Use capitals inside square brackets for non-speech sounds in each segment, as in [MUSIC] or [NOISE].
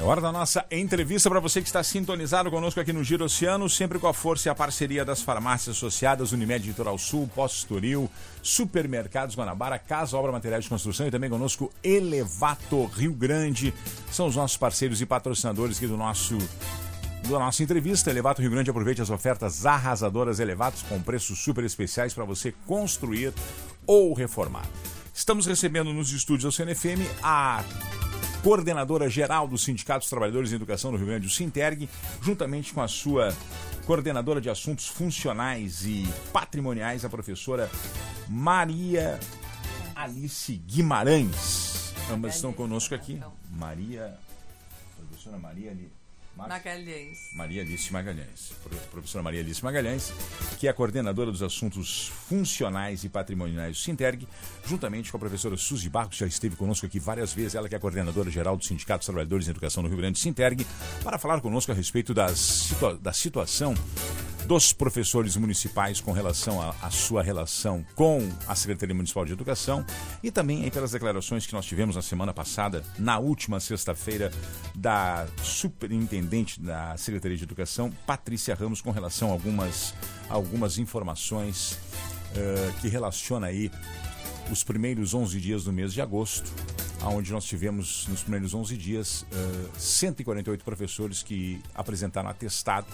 É hora da nossa entrevista para você que está sintonizado conosco aqui no Giro Oceano, sempre com a força e a parceria das farmácias associadas, Unimed Litoral Sul, Posto Estoril, Supermercados Guanabara, Casa Obra Materiais de Construção e também conosco Elevato Rio Grande. São os nossos parceiros e patrocinadores aqui do nosso da nossa entrevista. Elevato Rio Grande aproveite as ofertas arrasadoras elevados com preços super especiais para você construir ou reformar. Estamos recebendo nos estúdios da CNFM a coordenadora geral do Sindicato dos Trabalhadores em Educação do Rio Grande do Sinterg, juntamente com a sua coordenadora de assuntos funcionais e patrimoniais, a professora Maria Alice Guimarães. Ambas estão conosco aqui. Maria, professora Maria Magalhães. Maria Alice Magalhães. Professora Maria Alice Magalhães, que é a coordenadora dos assuntos funcionais e patrimoniais do Sinterg, juntamente com a professora Suzy Barros, que já esteve conosco aqui várias vezes, ela que é a coordenadora geral do Sindicato dos Trabalhadores em Educação do Rio Grande do Sinterg, para falar conosco a respeito das da situação dos professores municipais com relação à sua relação com a Secretaria Municipal de Educação e também aí pelas declarações que nós tivemos na semana passada, na última sexta-feira, da superintendente da Secretaria de Educação, Patrícia Ramos, com relação a algumas, algumas informações uh, que relaciona aí os primeiros 11 dias do mês de agosto, onde nós tivemos nos primeiros 11 dias uh, 148 professores que apresentaram atestado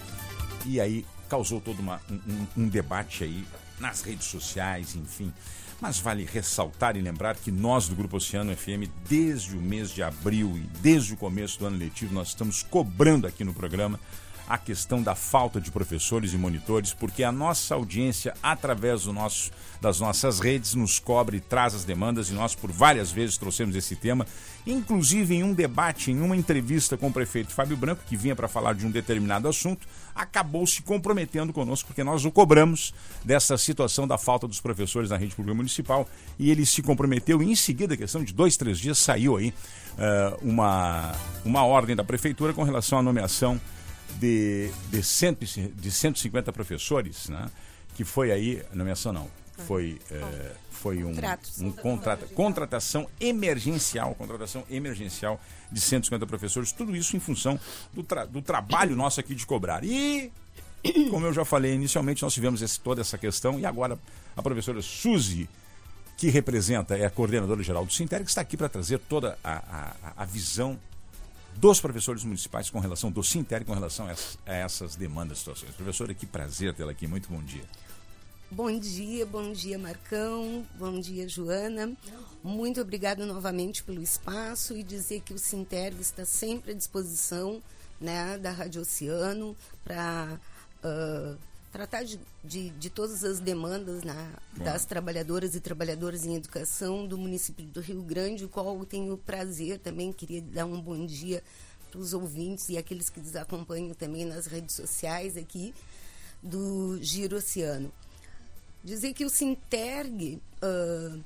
e aí causou todo uma, um, um debate aí nas redes sociais, enfim. Mas vale ressaltar e lembrar que nós do Grupo Oceano FM, desde o mês de abril e desde o começo do ano letivo, nós estamos cobrando aqui no programa a questão da falta de professores e monitores, porque a nossa audiência, através do nosso, das nossas redes, nos cobre e traz as demandas, e nós por várias vezes trouxemos esse tema, inclusive em um debate, em uma entrevista com o prefeito Fábio Branco, que vinha para falar de um determinado assunto, acabou se comprometendo conosco, porque nós o cobramos dessa situação da falta dos professores na rede pública municipal, e ele se comprometeu, e em seguida, questão de dois, três dias, saiu aí uh, uma, uma ordem da prefeitura com relação à nomeação de, de, cento, de 150 professores, né? que foi aí, nomeação não, foi, é, foi um, um contrato, contratação emergencial, contratação emergencial de 150 professores, tudo isso em função do, tra, do trabalho nosso aqui de cobrar. E, como eu já falei inicialmente, nós tivemos esse, toda essa questão e agora a professora Suzy, que representa, é a coordenadora geral do Sinter, que está aqui para trazer toda a, a, a visão dos professores municipais com relação, do Sinter com relação a essas, a essas demandas, situações. Professora, que prazer tê-la aqui. Muito bom dia. Bom dia, bom dia Marcão, bom dia Joana. Muito obrigada novamente pelo espaço e dizer que o Sinterg está sempre à disposição né, da Rádio Oceano para uh, tratar de, de, de, todas as demandas né, das trabalhadoras e trabalhadores em educação do município do Rio Grande, o qual eu tenho o prazer também, queria dar um bom dia para os ouvintes e aqueles que nos acompanham também nas redes sociais aqui do Giro Oceano dizer que o Sinterg uh,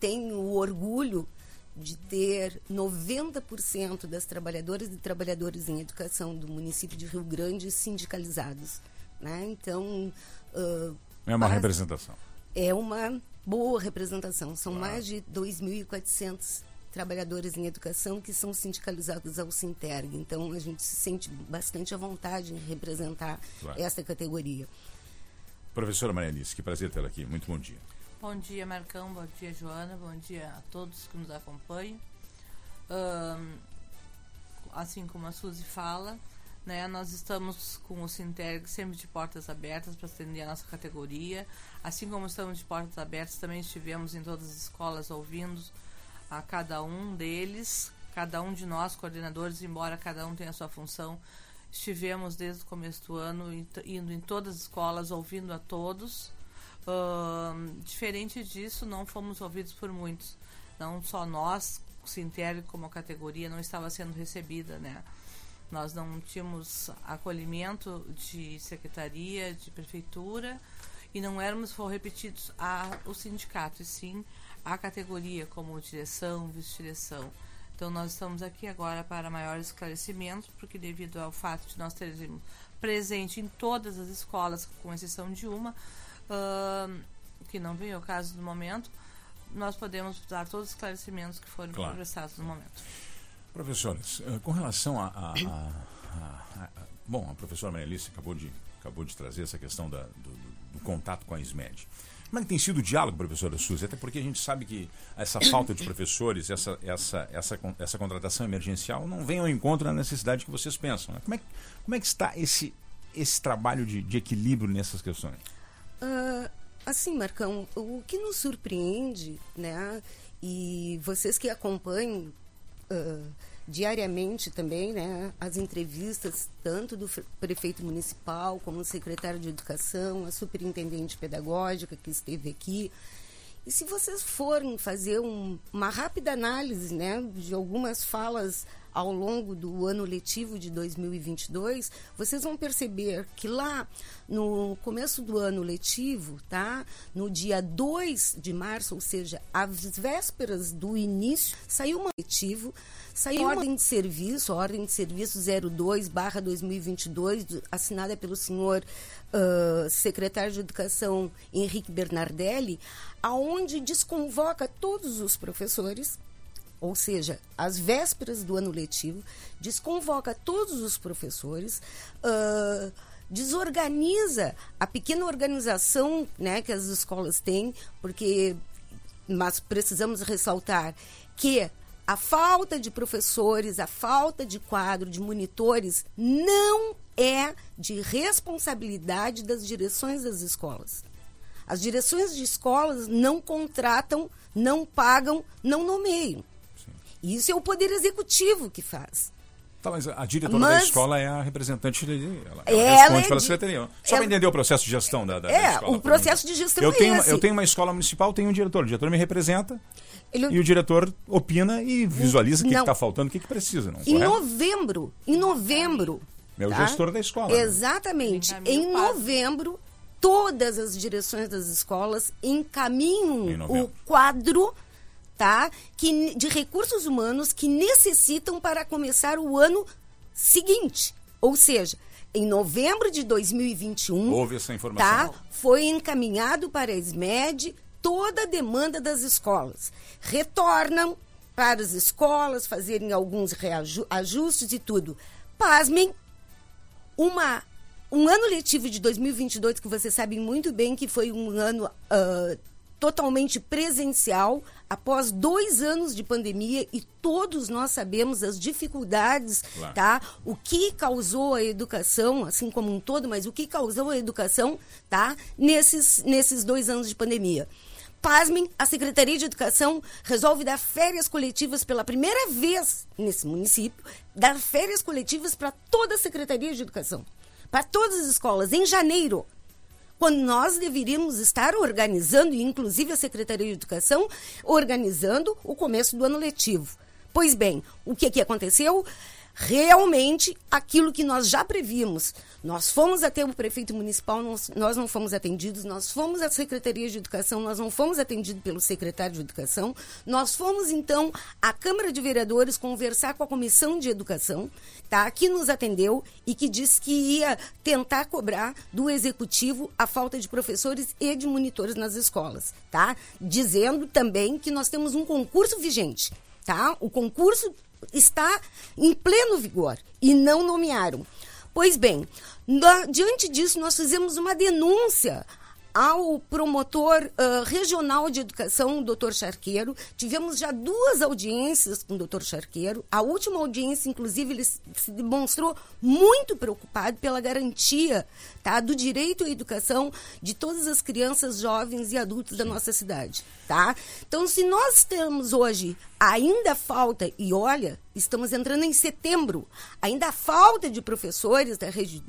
tem o orgulho de ter 90% das trabalhadoras e trabalhadores em educação do município de Rio Grande sindicalizados. Né? Então. Uh, é uma representação. É uma boa representação. São claro. mais de 2.400 trabalhadores em educação que são sindicalizados ao Sinterg. Então a gente se sente bastante à vontade em representar claro. essa categoria. Professora Maria Alice, que prazer tê-la aqui. Muito bom dia. Bom dia, Marcão. Bom dia, Joana. Bom dia a todos que nos acompanham. assim como a Suzy fala, né, nós estamos com o Sinterg sempre de portas abertas para atender a nossa categoria. Assim como estamos de portas abertas, também estivemos em todas as escolas ouvindo a cada um deles, cada um de nós, coordenadores, embora cada um tenha a sua função, Estivemos desde o começo do ano indo em todas as escolas, ouvindo a todos. Uh, diferente disso, não fomos ouvidos por muitos. Não só nós, o Sintério como categoria, não estava sendo recebida, né? Nós não tínhamos acolhimento de secretaria, de prefeitura e não éramos for repetidos a o sindicato, e sim a categoria como direção, vice-direção. Então nós estamos aqui agora para maiores esclarecimentos, porque devido ao fato de nós termos presente em todas as escolas, com exceção de uma, uh, que não veio ao caso no momento, nós podemos dar todos os esclarecimentos que foram claro. prestados no momento. Professores, eh, com relação a, a, a, a, Bom, a professora Maria Alice acabou de, acabou de trazer essa questão da, do, do, contato com a SMED. Como é que tem sido o diálogo, professora Suzy? Até porque a gente sabe que essa falta de professores, essa, essa, essa, essa contratação emergencial não vem ao encontro da necessidade que vocês pensam. Né? Como, é, como é que está esse, esse trabalho de, de equilíbrio nessas questões? Uh, assim, Marcão, o que nos surpreende, né? E vocês que acompanham diariamente também, né, as entrevistas tanto do prefeito municipal como do secretário de educação, a superintendente pedagógica que esteve aqui. E se vocês forem fazer um, uma rápida análise, né, de algumas falas ao longo do ano letivo de 2022, vocês vão perceber que lá no começo do ano letivo, tá? No dia 2 de março, ou seja, às vésperas do início, saiu um letivo, saiu uma ordem de serviço, ordem de serviço 02/2022, assinada pelo senhor uh, secretário de Educação Henrique Bernardelli, aonde desconvoca todos os professores ou seja, às vésperas do ano letivo, desconvoca todos os professores, uh, desorganiza a pequena organização né, que as escolas têm, porque mas precisamos ressaltar que a falta de professores, a falta de quadro, de monitores, não é de responsabilidade das direções das escolas. As direções de escolas não contratam, não pagam, não nomeiam. Isso é o Poder Executivo que faz. Tá, mas a diretora mas, da escola é a representante de, ela, ela, ela responde é pela secretaria. Só para entender o processo de gestão da, da, é, da escola. o processo de gestão eu é tenho, esse. Eu tenho uma escola municipal, tenho um diretor. O diretor me representa Ele... e o diretor opina e visualiza o que está faltando, o que, que precisa. Não, em correto? novembro, em novembro... É o tá? gestor da escola. Né? Exatamente. Né? Em novembro, todas as direções das escolas encaminham o quadro tá? Que, de recursos humanos que necessitam para começar o ano seguinte. Ou seja, em novembro de 2021, houve essa informação. Tá? Foi encaminhado para a SMED toda a demanda das escolas. Retornam para as escolas, fazerem alguns ajustes e tudo. Pasmem, uma, um ano letivo de 2022, que vocês sabem muito bem que foi um ano uh, totalmente presencial após dois anos de pandemia e todos nós sabemos as dificuldades, claro. tá? O que causou a educação, assim como um todo, mas o que causou a educação, tá? Nesses, nesses dois anos de pandemia. Pasmem, a Secretaria de Educação resolve dar férias coletivas pela primeira vez nesse município, dar férias coletivas para toda a Secretaria de Educação, para todas as escolas, em janeiro quando nós deveríamos estar organizando, inclusive a Secretaria de Educação, organizando o começo do ano letivo. Pois bem, o que, que aconteceu? Realmente aquilo que nós já prevíamos. Nós fomos até o prefeito municipal, nós, nós não fomos atendidos, nós fomos à Secretaria de Educação, nós não fomos atendidos pelo secretário de Educação, nós fomos então à Câmara de Vereadores conversar com a Comissão de Educação, tá? que nos atendeu e que disse que ia tentar cobrar do Executivo a falta de professores e de monitores nas escolas, tá? Dizendo também que nós temos um concurso vigente, tá? O concurso está em pleno vigor e não nomearam. Pois bem, diante disso, nós fizemos uma denúncia ao promotor uh, regional de educação, o doutor Charqueiro. Tivemos já duas audiências com o doutor Charqueiro. A última audiência, inclusive, ele se demonstrou muito preocupado pela garantia tá, do direito à educação de todas as crianças, jovens e adultos da nossa cidade. Tá? Então, se nós temos hoje ainda falta, e olha, estamos entrando em setembro, ainda falta de professores da rede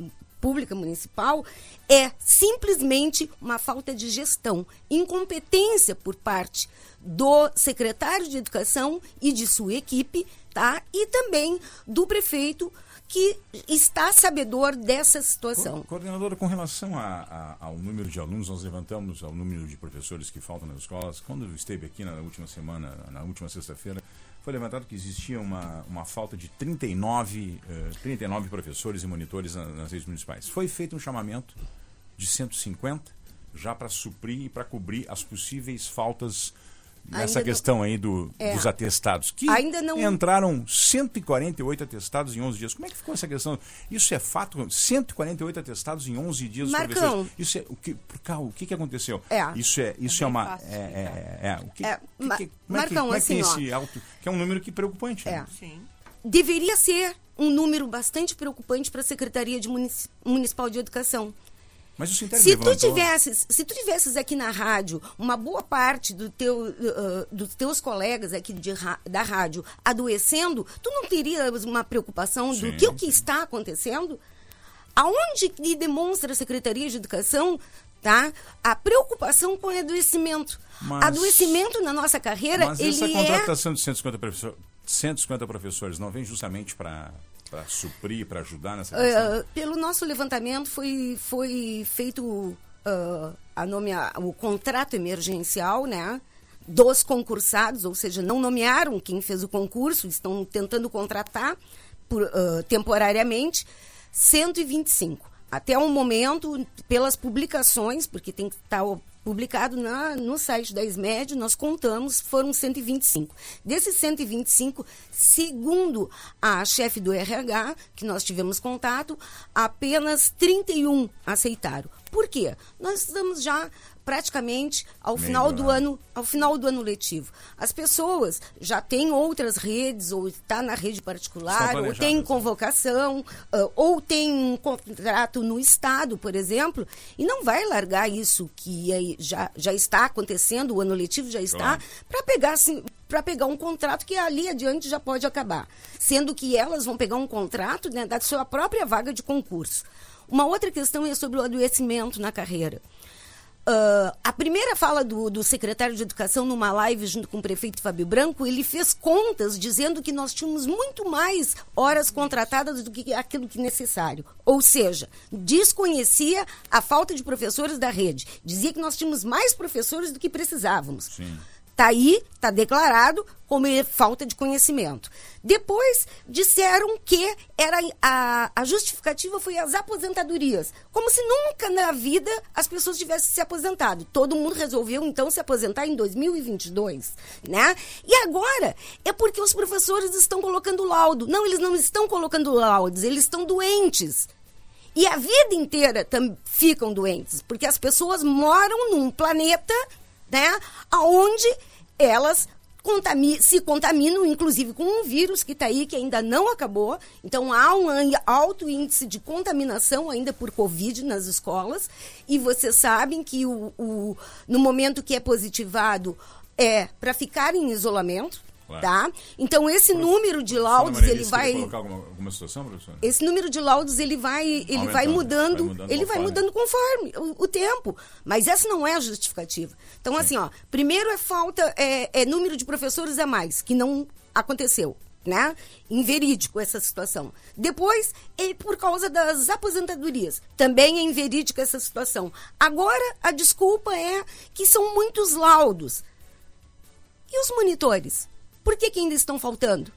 pública municipal é simplesmente uma falta de gestão, incompetência por parte do secretário de Educação e de sua equipe, tá? E também do prefeito que está sabedor dessa situação. Coordenadora, com relação a, a, ao número de alunos, nós levantamos ao número de professores que faltam nas escolas. Quando eu esteve aqui na última semana, na última sexta-feira, foi levantado que existia uma, uma falta de 39, uh, 39 professores e monitores nas, nas redes municipais. Foi feito um chamamento de 150 já para suprir e para cobrir as possíveis faltas nessa ainda questão não, aí do, é, dos atestados. Que ainda não entraram 148 atestados em 11 dias. Como é que ficou essa questão? Isso é fato? 148 atestados em 11 dias. Marcão. Isso é o que, por o que, que aconteceu? É. Isso é isso é, é uma é, é, é, o que, é, que, que, como é que, como é que tem assim, esse alto que é um número que preocupante. É. Né? Sim. Deveria ser um número bastante preocupante para a Secretaria de Municipal de Educação mas o se levantou... tu tivesses, se tu tivesses aqui na rádio uma boa parte do teu, uh, dos teus colegas aqui de, da rádio adoecendo, tu não terias uma preocupação Sim. do que o que está acontecendo? Aonde que demonstra a Secretaria de Educação tá? A preocupação com o adoecimento. Mas, adoecimento na nossa carreira, mas ele essa é contratação de 150, professor, 150 professores não vem justamente para para suprir, para ajudar nessa questão? Uh, pelo nosso levantamento foi, foi feito uh, a nomea, o contrato emergencial, né? Dos concursados, ou seja, não nomearam quem fez o concurso, estão tentando contratar por, uh, temporariamente 125. Até o momento, pelas publicações, porque tem que estar publicado na, no site da SMED, nós contamos, foram 125. Desses 125, segundo a chefe do RH, que nós tivemos contato, apenas 31 aceitaram. Por quê? Nós estamos já praticamente ao Meio final do ano. ano, ao final do ano letivo. As pessoas já têm outras redes, ou está na rede particular, ou tem convocação, uh, ou tem um contrato no Estado, por exemplo, e não vai largar isso que é, já, já está acontecendo, o ano letivo já está, claro. para pegar assim, para pegar um contrato que ali adiante já pode acabar. Sendo que elas vão pegar um contrato né, da sua própria vaga de concurso. Uma outra questão é sobre o adoecimento na carreira. Uh, a primeira fala do, do, secretário de Educação numa live junto com o prefeito Fábio Branco, ele fez contas dizendo que nós tínhamos muito mais horas contratadas do que aquilo que necessário. Ou seja, desconhecia a falta de professores da rede. Dizia que nós tínhamos mais professores do que precisávamos. Sim. Está aí, está declarado como falta de conhecimento. Depois disseram que era a, a justificativa foi as aposentadorias, como se nunca na vida as pessoas tivessem se aposentado. Todo mundo resolveu então se aposentar em 2022, né? E agora é porque os professores estão colocando laudo. Não, eles não estão colocando laudos, eles estão doentes. E a vida inteira ficam doentes, porque as pessoas moram num planeta né? Aonde elas contami se contaminam, inclusive com um vírus que está aí, que ainda não acabou. Então, há um alto índice de contaminação ainda por Covid nas escolas. E vocês sabem que o, o no momento que é positivado, é para ficar em isolamento. Claro. Tá? Então esse Pro, número de laudos ele vai colocar alguma, alguma situação, professor? Esse número de laudos ele vai ele vai mudando, vai mudando ele vai mudando conforme o, o, tempo, mas essa não é a justificativa. Então Sim. assim, ó, primeiro é falta é, é número de professores a mais que não aconteceu né? Inverídico essa situação. Depois, é por causa das aposentadorias. Também é inverídico essa situação. Agora, a desculpa é que são muitos laudos. E os monitores? Por que, que ainda estão faltando?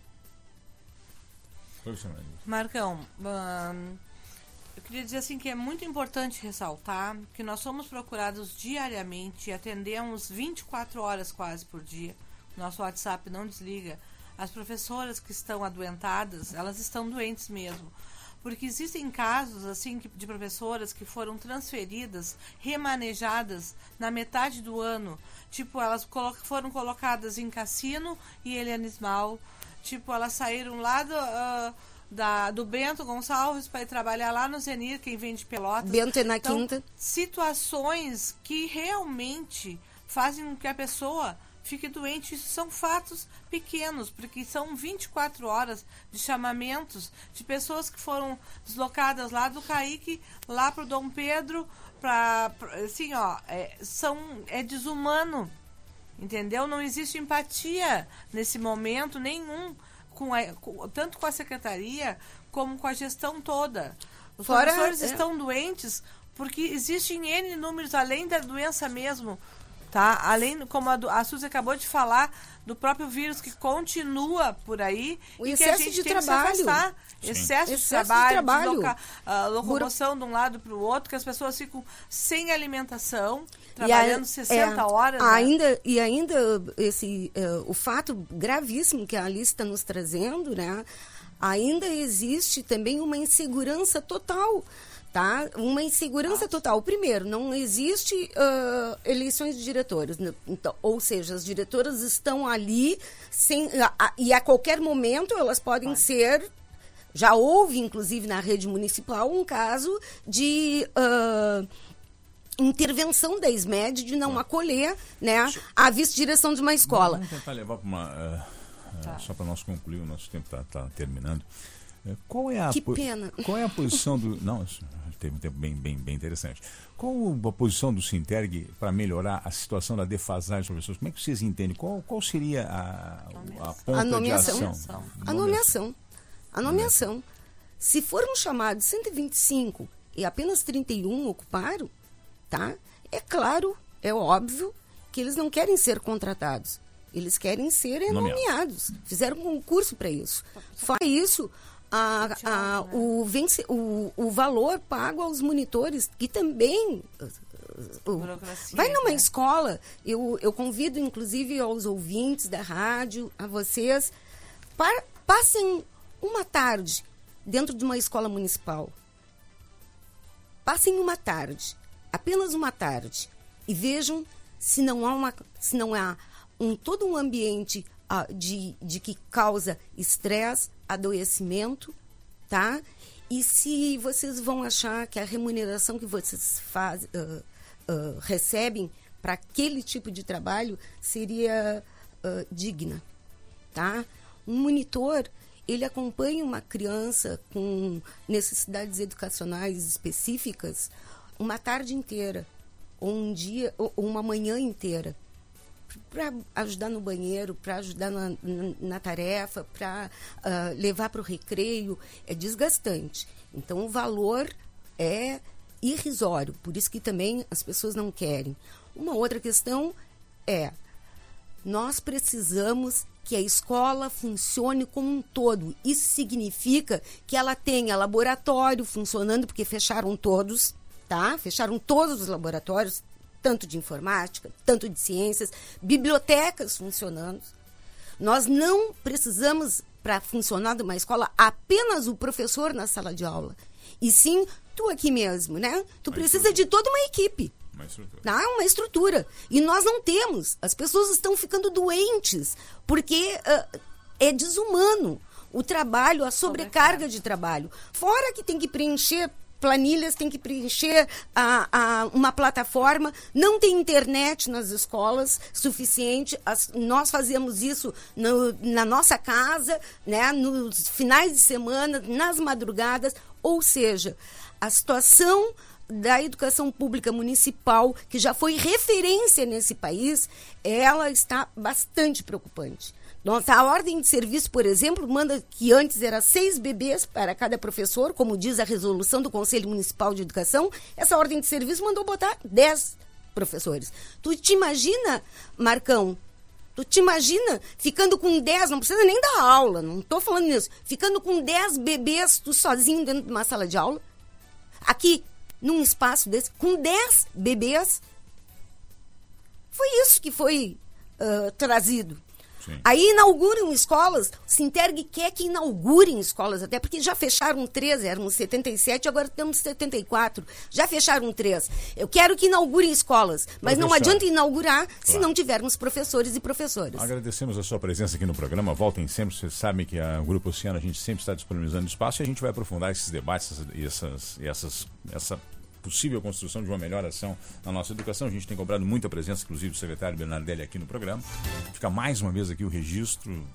Marcão, eu queria dizer assim que é muito importante ressaltar que nós somos procurados diariamente atendemos 24 horas quase por dia. Nosso WhatsApp não desliga. As professoras que estão adoentadas, elas estão doentes mesmo porque existem casos assim de professoras que foram transferidas, remanejadas na metade do ano, tipo elas colo foram colocadas em Cassino e Elianismal, tipo elas saíram lá do uh, da, do Bento Gonçalves para ir trabalhar lá no Zenir, quem vem de Pelotas. Bento é na então, quinta. Situações que realmente fazem com que a pessoa fique doente. Isso são fatos pequenos, porque são 24 horas de chamamentos de pessoas que foram deslocadas lá do Caíque, lá para o Dom Pedro, para assim, ó, é, são, é desumano Entendeu? Não existe empatia nesse momento nenhum, com a, com, tanto com a secretaria como com a gestão toda. Os Fora- professores é. estão doentes porque existem N números, além da doença mesmo, tá? Além, como a, do- a Suzy acabou de falar, do próprio vírus que continua por aí O e que a excesso gente de tem trabalho. que se afastar. Excesso, de Excesso de trabalho, trabalho. desloca- ah, locomoção de um lado para o outro, que as pessoas ficam sem alimentação, E a- trabalhando 60 é, horas. né? Ainda, E ainda esse, eh, o fato gravíssimo que a Alice está nos trazendo, né? Ainda existe também uma insegurança total. Tá? Uma insegurança total. Primeiro, não existe ah, eleições de diretores. Então, ou seja, as diretoras estão ali sem, a- a- e a qualquer momento elas podem ser já houve, inclusive, na rede municipal, um caso de ah, intervenção da SMED de não acolher né, a vice-direção de uma escola. Vamos tentar levar para uma. eh, eh, Só para nós concluir, o nosso tempo está terminando. Eh, Qual é a Que pena. Qual é a posição do. [LAUGHS] Não, teve um tempo bem, bem, bem interessante. Qual a posição do Sinterg para melhorar a situação da defasagem dos professores? Como é que vocês entendem? Qual, qual seria a, a ponta A de nomeação. ação? A nomeação. A nomeação. Se foram chamados 125 e apenas 31 ocuparam, tá? É claro, é óbvio que eles não querem ser contratados. Eles querem ser é, Nomeados. nomeados. Fizeram um concurso para isso. Fora isso, a- a- o, vence, o, o valor pago aos monitores, que também. uh, uh, Burocracia, Vai numa né? escola, eu, eu convido inclusive aos ouvintes da rádio, a vocês, pa- passem uma tarde dentro de uma escola municipal. Passem uma tarde, apenas uma tarde, e vejam se não há, uma, se não há um, todo um ambiente de, de que causa estresse, adoecimento, tá? E se vocês vão achar que a remuneração que vocês faz, ah, ah, recebem para aquele tipo de trabalho seria ah, digna, tá? Um monitor, ele acompanha uma criança com necessidades educacionais específicas uma tarde inteira, ou um dia, ou uma manhã inteira para ajudar no banheiro, para ajudar na, na, tarefa, para levar para o recreio, é desgastante. Então, o valor é irrisório, por isso que também as pessoas não querem. Uma outra questão é, nós precisamos que a escola funcione como um todo. Isso significa que ela tenha laboratório funcionando, porque fecharam todos, tá? Fecharam todos os laboratórios, tanto de informática, tanto de ciências, bibliotecas funcionando. Nós não precisamos, para funcionar de uma escola, apenas o professor na sala de aula. E sim, tu aqui mesmo, né? Tu precisa de toda uma equipe. Uma estrutura. Tá? Uma estrutura. E nós não temos. As pessoas estão ficando doentes porque ah, é desumano o trabalho, a sobrecarga de trabalho. Fora que tem que preencher planilhas, tem que preencher a, a- uma plataforma, não tem internet nas escolas suficiente. As- nós fazemos isso no- na nossa casa, né, nos finais de semana, nas madrugadas. Ou seja, a situação da educação pública municipal, que já foi referência nesse país, ela está bastante preocupante. Nossa, a ordem de serviço, por exemplo, manda que antes era seis bebês para cada professor, como diz a resolução do Conselho Municipal de Educação. Essa ordem de serviço mandou botar dez professores. Tu te imagina, Marcão, Tu te imagina ficando com 10, não precisa nem dar aula, não estou falando nisso. Ficando com 10 bebês, tu sozinho dentro de uma sala de aula? Aqui, num espaço desse, com 10 bebês? Foi isso que foi ah, trazido. Sim. Aí inauguram escolas, Sinterg quer que inaugurem escolas, até porque já fecharam três, eram 77, agora temos 74. Já fecharam três. Eu quero que inaugurem escolas, mas não Professor. adianta inaugurar se Claro. não tivermos professores e professoras. Agradecemos a sua presença aqui no programa. Voltem sempre. Vocês sabem que a Grupo Oceano a gente sempre está disponibilizando espaço e a gente vai aprofundar esses debates e essas, essas, essa possível construção de uma melhor ação na nossa educação. A gente tem cobrado muita presença, inclusive do secretário Bernardelli aqui no programa. Fica mais uma vez aqui o registro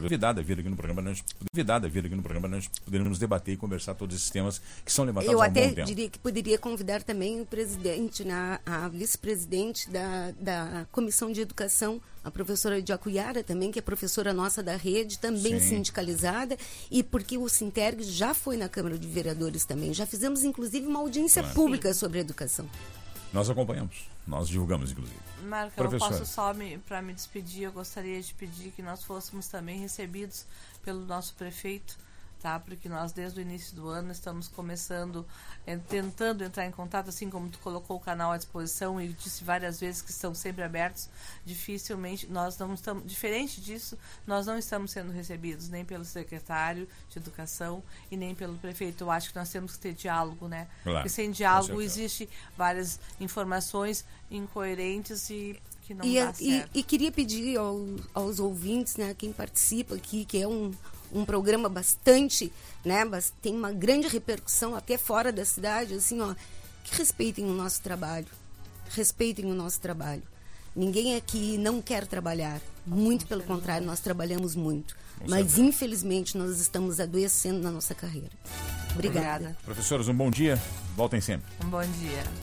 Convidada vir aqui no programa, nós, convidada vir aqui no programa, nós poderemos debater e conversar todos esses temas que são levantados Eu até diria que poderia convidar também o presidente, né, a vice-presidente da, da Comissão de Educação, a professora Diacuyara também, que é professora nossa da rede, também Sim. sindicalizada, e porque o Sinterg já foi na Câmara de Vereadores também. Já fizemos, inclusive, uma audiência pública sobre educação. Nós acompanhamos, nós divulgamos, inclusive. Marca, eu Professora. posso só para me despedir, eu gostaria de pedir que nós fôssemos também recebidos pelo nosso prefeito, tá? Porque nós desde o início do ano estamos começando, eh, tentando entrar em contato, assim como tu colocou o canal à disposição e disse várias vezes que estão sempre abertos, dificilmente nós não estamos, diferente disso, nós não estamos sendo recebidos nem pelo secretário de educação e nem pelo prefeito. Eu acho que nós temos que ter diálogo, né? Claro, Porque sem diálogo existe várias informações incoerentes e que não E, dá e- certo. e queria pedir ao- aos ouvintes, né, quem participa aqui, que é um, um programa bastante, né, tem uma grande repercussão até fora da cidade, assim, ó, que respeitem o nosso trabalho, respeitem o nosso trabalho. Ninguém aqui não quer trabalhar, muito pelo contrário, nós trabalhamos muito. Mas infelizmente nós estamos adoecendo na nossa carreira. Obrigada. Obrigada. Professoras, um bom dia. Voltem sempre. Um bom dia.